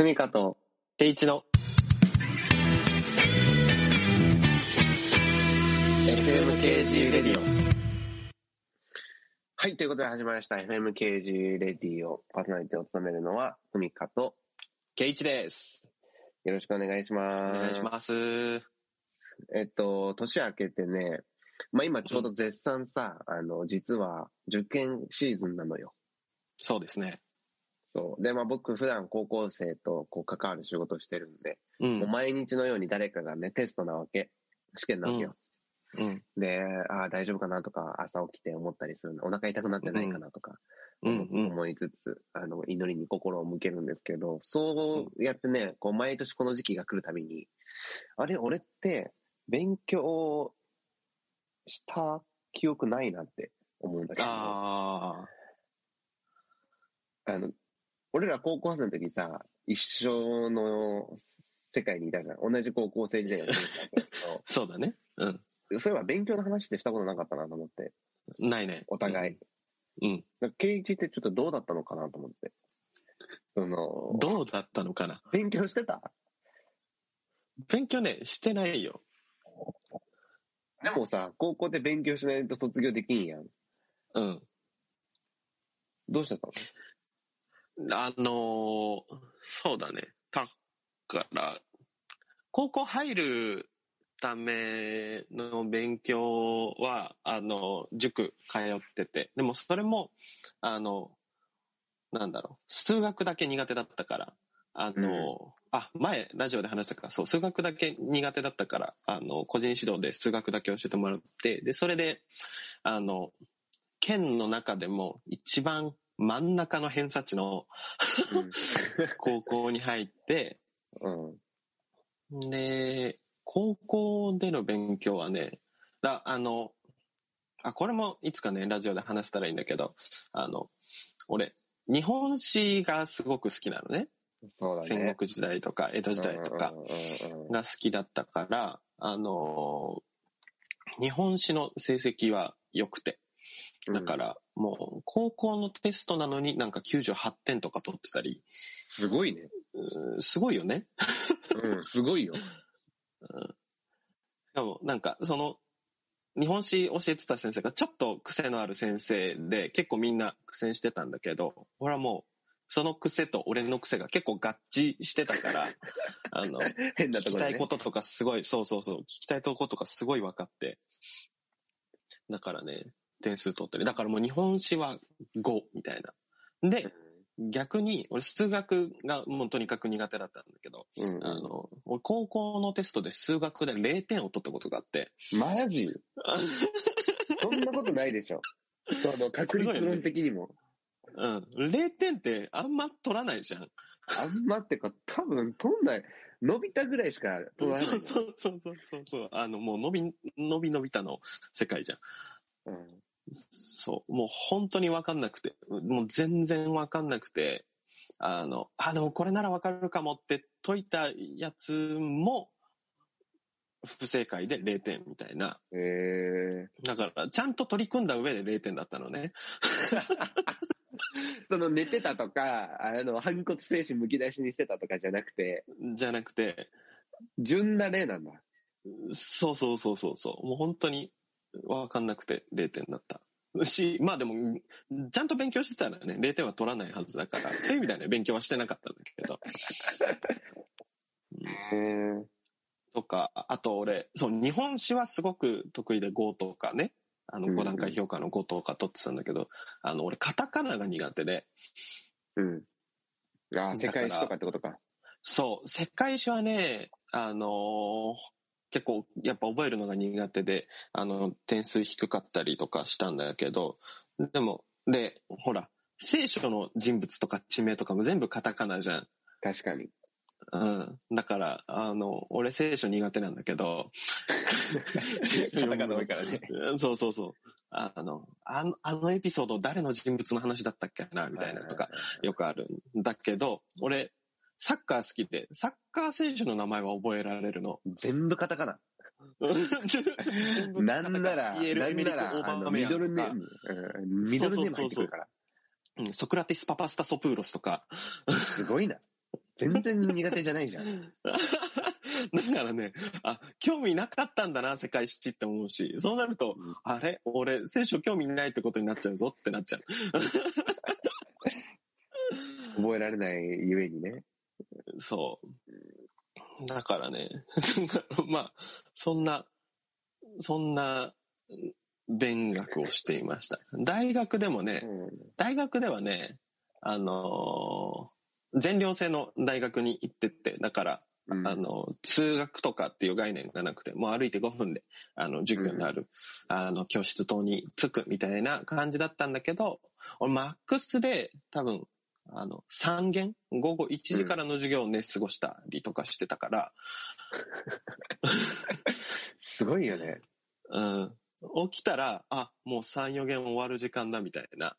ふみかと、定一の FMKG レディオ。はい、ということで始まりました FMKG レディオ。パーソナリティを務めるのは、ふみかと、ケイチです。よろしくお願いします。お願いします。えっと、年明けてね、まあ今ちょうど絶賛さ、あの、実は受験シーズンなのよ。そうですね。そう。で、まあ僕普段高校生とこう関わる仕事をしてるんで、う。もうん毎日のように誰かがね、テストなわけ。試験なわけよ。うん。で、ああ、大丈夫かなとか、朝起きて思ったりするの。お腹痛くなってないかなとか。思いつつ、あの、祈りに心を向けるんですけど、そうやってね、こう、毎年この時期が来るたびに、あれ、俺って、勉強した記憶ないなって思うんだけど、ああの、俺ら高校生の時さ、一緒の世界にいたじゃん。同じ高校生時代を過ごしたんだけあ、そうだね。うん。ど、そういえば勉強の話ってしたことなかったなと思って、ないね。お互い。うん。なんかケイチってちょっとどうだったのかなと思って。その、どうだったのかな？勉強してた？勉強ね、してないよ。でもさ、高校で勉強しないと卒業できんやん。うん。どうしてたの？あのーそうだね。だから、高校入るための勉強は、あの、塾通ってて、でもそれも、あの、なんだろう、数学だけ苦手だったから、あの、あ、前、ラジオで話したから、そう、数学だけ苦手だったから、あの、個人指導で数学だけ教えてもらって、で、それで、あの、県の中でも一番真ん中の偏差値の高校に入って、うん。うん。で、高校での勉強はね、だあの、あ、これもいつかね、ラジオで話したらいいんだけど、あの、俺、日本史がすごく好きなのね。そうだね。戦国時代とか江戸時代とかが好きだったから、あの、日本史の成績は良くて。うんだから、もう、高校のテストなのになんか98点とか取ってたり、すごいね。すごいよね。うん、すごいよ。でも、なんか、その、日本史教えてた先生がちょっと癖のある先生で、結構みんな苦戦してたんだけど、俺はもう、その癖と俺の癖が結構合致してたから、あの、変なとこね。聞きたいこととかすごい、そうそうそう、聞きたいとことかすごい分かって。だからね、点数取ってる。だからもう日本史は5みたいな。で、逆に、俺数学がもうとにかく苦手だったんだけど、うんうんあの、俺高校のテストで数学で0点を取ったことがあって、マジ？そんなことないでしょ。その、確率論的にも。うん、0点ってあんま取らないじゃん。あんまってか、多分、取んない。伸びたぐらいしか取らない。そうそうそうそうそうそう。あの、もう伸び、伸び伸びたの世界じゃん。うん。そう。もう本当にわかんなくて、もう全然わかんなくて、あの、あ、でもこれならわかるかもって解いたやつも、不正解で0点みたいな。えー、だから、ちゃんと取り組んだ上で0点だったのね。その寝てたとか、あの、反骨精神むき出しにしてたとかじゃなくて、じゃなくて、純な例なんだ。そうそうそうそうそう。もう本当にわかんなくて0点だった。し、まあでも、ちゃんと勉強してたらね、0点は取らないはずだから、そういう意味ではね、勉強はしてなかったんだけど。へーとか、あと俺、そう、日本史はすごく得意で5とかね、あのうん5段階評価の5とか取ってたんだけど、あの、俺、カタカナが苦手で、うん。ああ、世界史とかってことか。そう、世界史はね、あのー結構やっぱ覚えるのが苦手で、あの、点数低かったりとかしたんだけど、でも、で、ほら、聖書の人物とか地名とかも全部カタカナじゃん。確かに。うん。だから、あの、俺聖書苦手なんだけど、カタカナ多いからね。うんそうそうそう。あの、あの、あのエピソード誰の人物の話だったっけな、みたいなとか、よくあるんだけど、俺、サッカー好きで、サッカー選手の名前は覚えられるの？全部カタカナ。なんなら、なんなら、ミドルネーム、うんミドルネーム入ってくるから。うんソクラテス・パパスタ・ソプーロスとか、すごいな。全然苦手じゃないじゃん。だからね、あ、興味なかったんだな、世界史って思うし、そうなると、うんあれ？俺、聖書興味ないってことになっちゃうぞってなっちゃう。覚えられないゆえにね。そう。だからね、まあ、そんな、そんな、勉学をしていました。大学でもね、うん。大学ではね、あのー全寮制の大学に行ってて、だから、うんあの、通学とかっていう概念がなくて、もう歩いて5分で、あの、授業になる、あの、教室等に着くみたいな感じだったんだけど、俺、マックスで、多分、あの、3限午後1時からの授業をね、過ごしたりとかしてたから、すごいよね。うん。起きたら、あ、もう3、4限終わる時間だみたいな。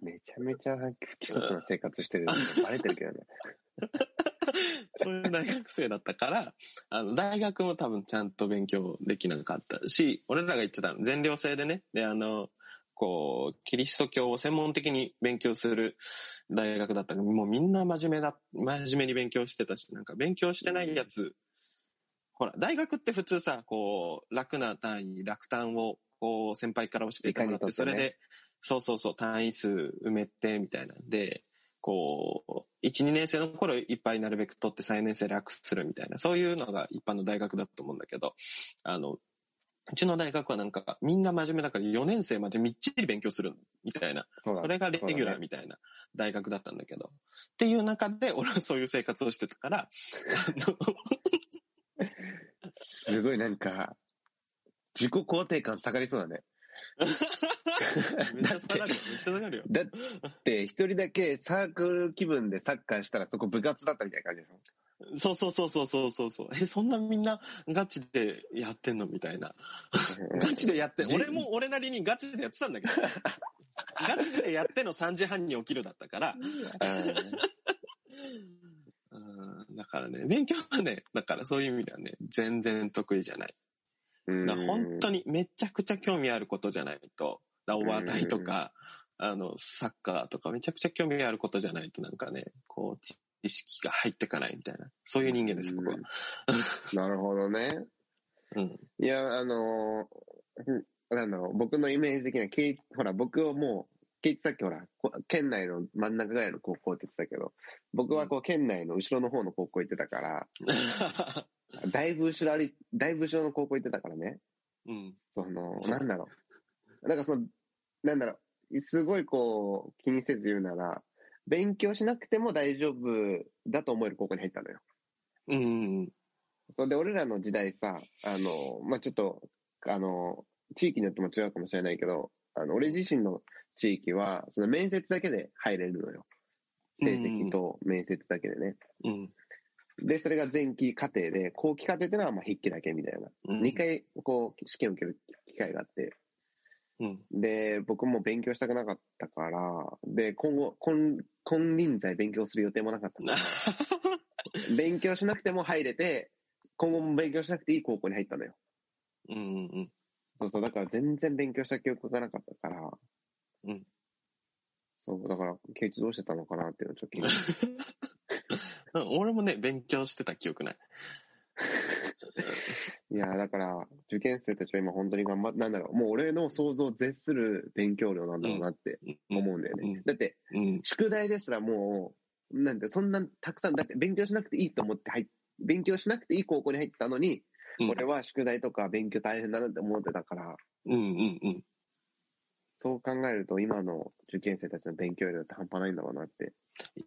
めちゃめちゃ不規則な生活してるのバレてるけどね。そういう大学生だったから、あの、大学も多分ちゃんと勉強できなかったし、俺らが言ってたの、全寮制でね、で、あの、こう、キリスト教を専門的に勉強する大学だったから、もうみんな真面目だ、真面目に勉強してたし、なんか勉強してないやつ、ほら、大学って普通さ、こう、楽な単位、楽単を、こう、先輩から教えてもらって、それで、そうそうそう、単位数埋めて、みたいなんで、こう、1、2年生の頃いっぱいなるべく取って3年生楽するみたいな、そういうのが一般の大学だと思うんだけど、あの、うちの大学はなんか、みんな真面目だから4年生までみっちり勉強するみたいな、それがレギュラーみたいな大学だったんだけど、っていう中で俺はそういう生活をしてたから、すごいなんか、自己肯定感下がりそうだね。めっちゃ下がるよ、めっちゃ下がるよ。だって、一人だけサークル気分でサッカーしたらそこ部活だったみたいな感じでしょ？そうそうそうそうそうそう。そう。え、そんなみんなガチでやってんのみたいな。ガチでやって、じ俺も俺なりにガチでやってたんだけど、ガチでやっての3時半に起きるだったから、うん、だからね、勉強はね、だからそういう意味ではね、全然得意じゃない。本当にめちゃくちゃ興味あることじゃないと、だお笑いとか、あの、サッカーとかめちゃくちゃ興味あることじゃないとなんかね、こう、知識が入ってかないみたいな、そういう人間です、僕は。なるほどね。うん。いや、あのーうんなんだろう、僕のイメージ的には、けいほら、僕をもう、ケイチさっきほら、こ県内の真ん中ぐらいの高校って言ってたけど、僕はこう、県内の後ろの方の高校行ってたから、だいぶ後ろあり、だいぶ後ろの高校行ってたからね、うん。その、なんだろう。なんかその、なんだろう、すごいこう、気にせず言うなら、勉強しなくても大丈夫だと思える高校に入ったのよ。うん。それで、俺らの時代さ、あの、まあ、ちょっと、あの、地域によっても違うかもしれないけど、あの、俺自身の地域は、その面接だけで入れるのよ。成績と面接だけでね。うん。で、それが前期課程で、後期課程ってのはまあ筆記だけみたいな。うん。2回、こう、試験を受ける機会があって、うん。で、僕も勉強したくなかったから、で、今後、金、金輪際勉強する予定もなかったから、勉強しなくても入れて、今後も勉強しなくていい高校に入ったのよ。うんうんそうそう、だから全然勉強した記憶がなかったから、うん。そう、だから、ケイチどうしてたのかなっていうのをちょっと気になる。うん。俺もね、勉強してた記憶ない。いや、だから、受験生たちは今本当に頑張っなんだろう、もう俺の想像を絶する勉強量なんだろうなって思うんだよね。うんだって、うん。宿題ですらもう、なんて、そんなたくさん、だって勉強しなくていいと思って入っ勉強しなくていい高校に入ったのに、うん俺は宿題とか勉強大変だなって思ってたから、うんうんうん。そう考えると今の受験生たちの勉強量って半端ないんだろうなって。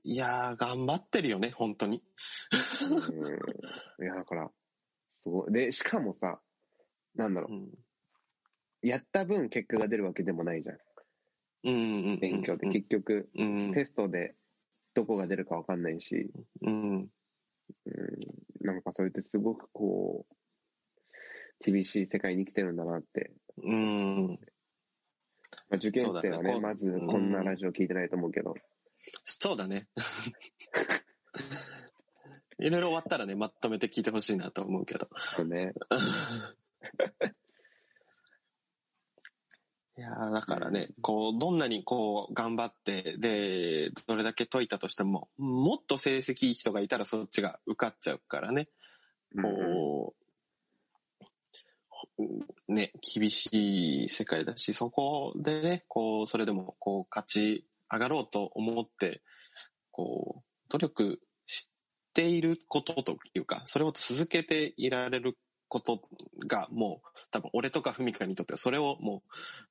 いやー、頑張ってるよね、本当に。うん。いや、だから、すごい。で、しかもさ、なんだろう、うん。やった分結果が出るわけでもないじゃん。うんうんうん。勉強って結局、うん。テストでどこが出るかわかんないし、うん。うん、なんかそれってすごくこう、厳しい世界に生きてるんだなって。うん。まあ、受験生はね、ねまずこんなラジオ聞いてないと思うけど、そうだね。いろいろ終わったらね、まとめて聞いてほしいなと思うけど。そうね。いやーだからね、こう、どんなにこう、頑張って、で、どれだけ解いたとしても、もっと成績いい人がいたらそっちが受かっちゃうからね。こう、ね、厳しい世界だし、そこでね、こう、それでも、こう、勝ち上がろうと思って、こう、努力していることというか、それを続けていられることが、もう、多分、俺とかふみかにとっては、それをも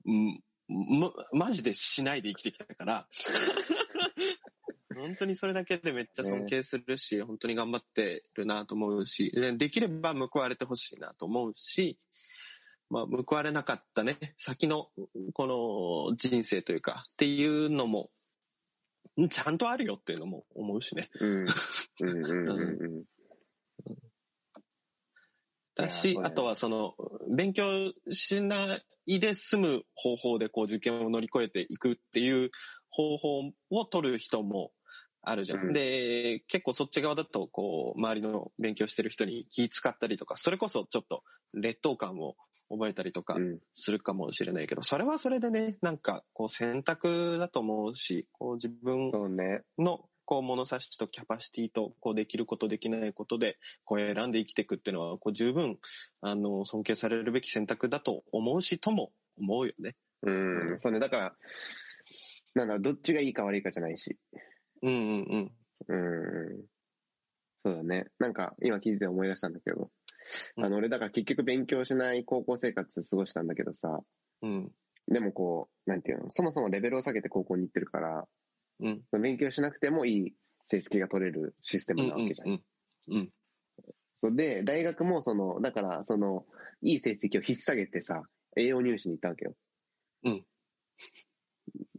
う、うん、ま、マジでしないで生きてきたから、本当にそれだけでめっちゃ尊敬するし、本当に頑張ってるなと思うし、でできれば報われてほしいなと思うし、まあ、報われなかったね、先のこの人生というか、っていうのも、んちゃんとあるよっていうのも思うしね。うん。うんうんうんうん。だし、あとはその、勉強しないで済む方法でこう受験を乗り越えていくっていう方法を取る人もあるじゃん。うんで、結構そっち側だと、こう、周りの勉強してる人に気使ったりとか、それこそちょっと劣等感を覚えたりとかうんするかもしれないけど、それはそれでね、なんかこう選択だと思うし、こう自分。のこう物差しとキャパシティとこうできることできないことでこう選んで生きていくっていうのはこう十分あの尊敬されるべき選択だと思うしとも思うよね。うん。そうね。だから、なんだろう、どっちがいいか悪いかじゃないし。うんうんうん。そうだね。なんか、今聞いてて思い出したんだけど、うんあの、俺だから結局勉強しない高校生活過ごしたんだけどさ、うんでもこう、なんていうの、そもそもレベルを下げて高校に行ってるから、うん勉強しなくてもいい成績が取れるシステムなわけじゃん。うんうんそうで、大学もその、だから、その、いい成績を引っ提げてさ、栄養入試に行ったわけよ。うん。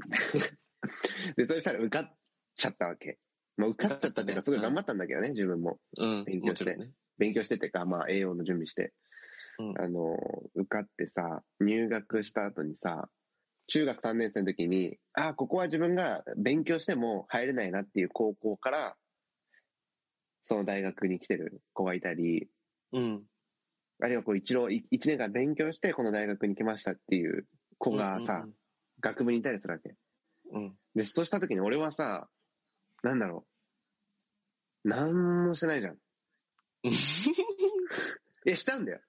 で、そしたら受かっちゃったわけ。まあ、受かっちゃったっていうか、すごい頑張ったんだけどね、自分も。うん勉強してね。勉強しててか、まあ、栄養の準備して。うんあの、受かってさ、入学した後にさ、中学3年生の時に、ああ、ここは自分が勉強しても入れないなっていう高校から、その大学に来てる子がいたり、うんあるいはこう一浪、い一年間勉強してこの大学に来ましたっていう子がさ、学部にいたりするわけ。うんうんで、そうした時に俺はさ、なんだろう。なんもしてないじゃん。う んえ、したんだよ。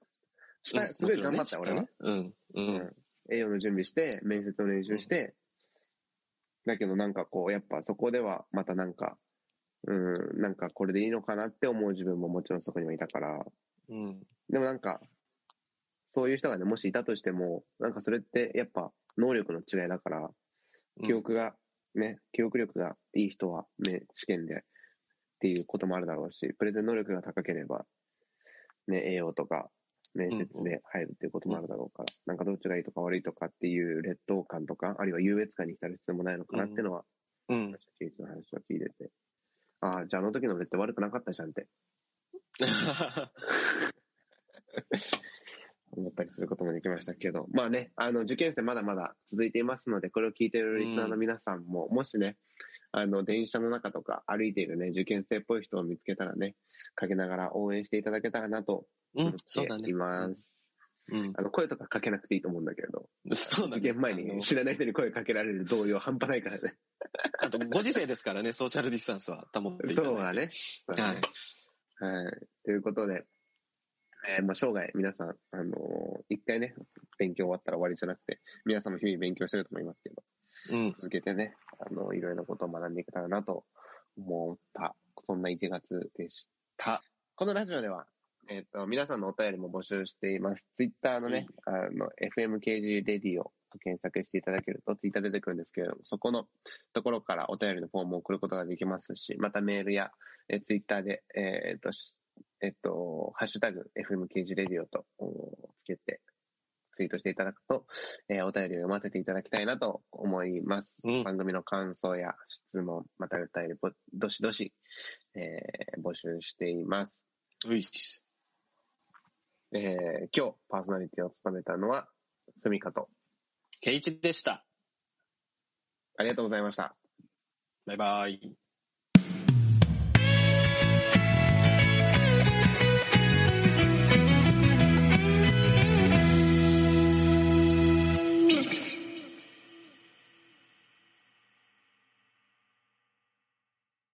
した、すごい頑張った、俺は。。うんうん栄養の準備して、面接の練習して、だけどなんかこう、やっぱそこではまたなんか、うん、なんかこれでいいのかなって思う自分ももちろんそこにはいたから、うんでもなんか、そういう人がね、もしいたとしても、なんかそれってやっぱ能力の違いだから、うん記憶が、ね、記憶力がいい人は、ね、試験でっていうこともあるだろうし、プレゼン能力が高ければ、ね、栄養とか、面接で入るっていうこともあるだろうから、なんかどっちがいいとか悪いとかっていう劣等感とか、あるいは優越感に浸る必要もないのかなっていうのは、うん。ケイチの話を聞いてて、ああ、じゃああの時の俺って悪くなかったじゃんって。思ったりすることもできましたけど、まあね、あの、受験生まだまだ続いていますので、これを聞いているリスナーの皆さんも、もしね、あの、電車の中とか歩いているね、受験生っぽい人を見つけたらね、かけながら応援していただけたらなと思っうんそうだねています。うんあの、声とかかけなくていいと思うんだけど、そうだね受験前に知らない人に声かけられる動揺半端ないからね。あとご時世ですからねソーシャルディスタンスは保っていかないとそうだね。はいねはい。ということで、えーまあ、生涯皆さん、あのー一回ね、勉強終わったら終わりじゃなくて、皆さんも日々勉強してると思いますけど、うん続けてね、あの、いろいろなことを学んでいけたらなと思った、そんな1月でした。このラジオでは、えっ、と、皆さんのお便りも募集しています。ツイッターのね、あの、FMKG レディオと検索していただけると、ツイッター出てくるんですけれども、そこのところからお便りのフォームを送ることができますし、またメールや、えツイッターで、えっ、と、しえっ、と、ハッシュタグ FMKG レディオとおつけて、ツイートしていただくと、えーお便りを読ませていただきたいなと思います。うん番組の感想や質問、またお便りぼ、どしどし、えー募集しています。ういえー今日パーソナリティを務めたのは、ふみかと、ケイチでしたありがとうございました。バイバイ